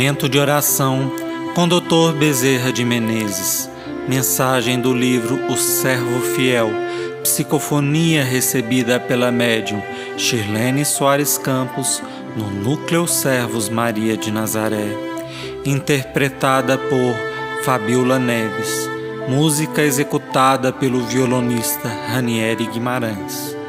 Momento de oração com Dr. Bezerra de Menezes. Mensagem do livro O Servo Fiel. Psicofonia recebida pela médium Shirlene Soares Campos no Núcleo Servos Maria de Nazaré. Interpretada por Fabiola Neves. Música executada pelo violonista Ranieri Guimarães.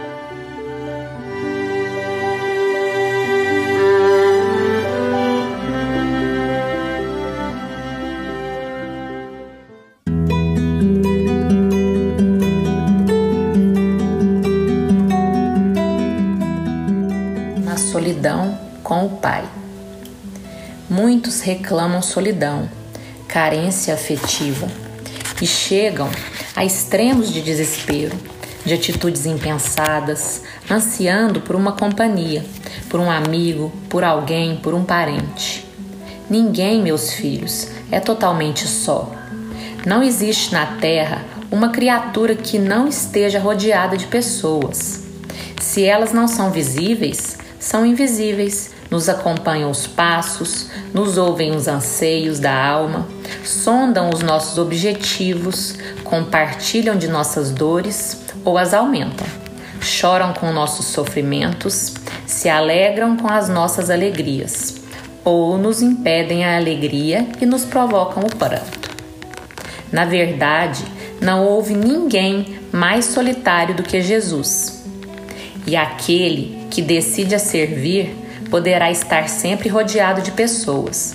Solidão com o Pai. Muitos reclamam solidão, carência afetiva e chegam a extremos de desespero, de atitudes impensadas, ansiando por uma companhia, por um amigo, por alguém, por um parente. Ninguém, meus filhos, é totalmente só. Não existe na Terra uma criatura que não esteja rodeada de pessoas. Se elas não são visíveis, são invisíveis, nos acompanham os passos, nos ouvem os anseios da alma, sondam os nossos objetivos, compartilham de nossas dores ou as aumentam, choram com nossos sofrimentos, se alegram com as nossas alegrias, ou nos impedem a alegria e nos provocam o pranto. Na verdade, não houve ninguém mais solitário do que Jesus. E aquele que decide a servir poderá estar sempre rodeado de pessoas,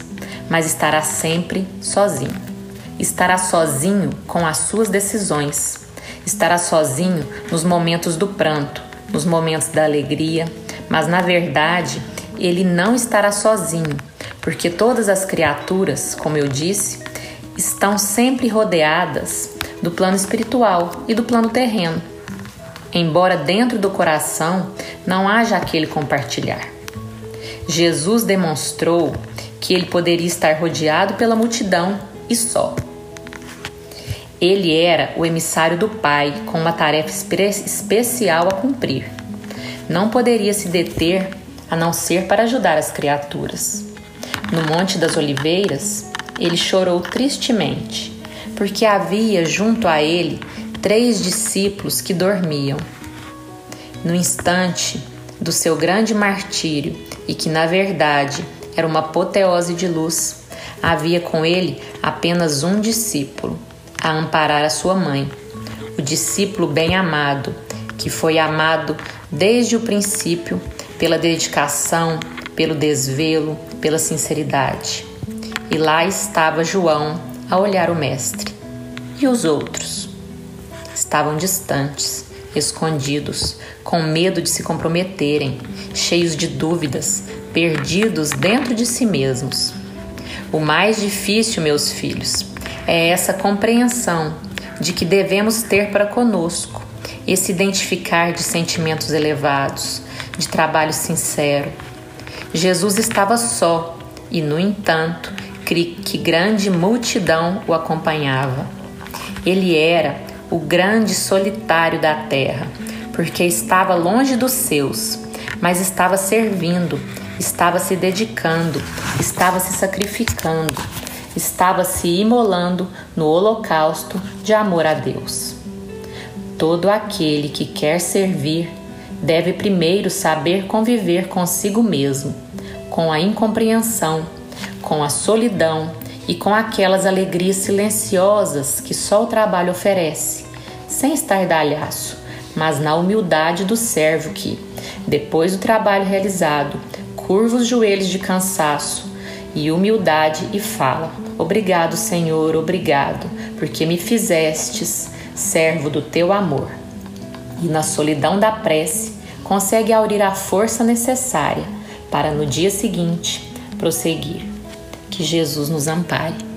mas estará sempre sozinho. Estará sozinho com as suas decisões. Estará sozinho nos momentos do pranto, nos momentos da alegria, mas na verdade ele não estará sozinho, porque todas as criaturas, como eu disse, estão sempre rodeadas do plano espiritual e do plano terreno embora dentro do coração não haja aquele compartilhar. Jesus demonstrou que ele poderia estar rodeado pela multidão e só. Ele era o emissário do Pai com uma tarefa especial a cumprir. Não poderia se deter a não ser para ajudar as criaturas. No Monte das Oliveiras, ele chorou tristemente, porque havia junto a ele três discípulos que dormiam. No instante do seu grande martírio, e que na verdade era uma apoteose de luz, havia com ele apenas um discípulo, a amparar a sua mãe, o discípulo bem amado, que foi amado desde o princípio pela dedicação, pelo desvelo, pela sinceridade. E lá estava João a olhar o Mestre. E os outros? Estavam distantes, escondidos, com medo de se comprometerem, cheios de dúvidas, perdidos dentro de si mesmos. O mais difícil, meus filhos, é essa compreensão de que devemos ter para conosco, esse identificar de sentimentos elevados, de trabalho sincero. Jesus estava só e, no entanto, que grande multidão o acompanhava. Ele era o grande solitário da terra, porque estava longe dos seus, mas estava servindo, estava se dedicando, estava se sacrificando, estava se imolando no holocausto de amor a Deus. Todo aquele que quer servir deve primeiro saber conviver consigo mesmo, com a incompreensão, com a solidão e com aquelas alegrias silenciosas que só o trabalho oferece, sem estardalhaço, mas na humildade do servo que, depois do trabalho realizado, curva os joelhos de cansaço e humildade e fala: Obrigado, Senhor, obrigado, porque me fizestes servo do teu amor. E na solidão da prece, consegue aurir a força necessária para no dia seguinte prosseguir. Que Jesus nos ampare.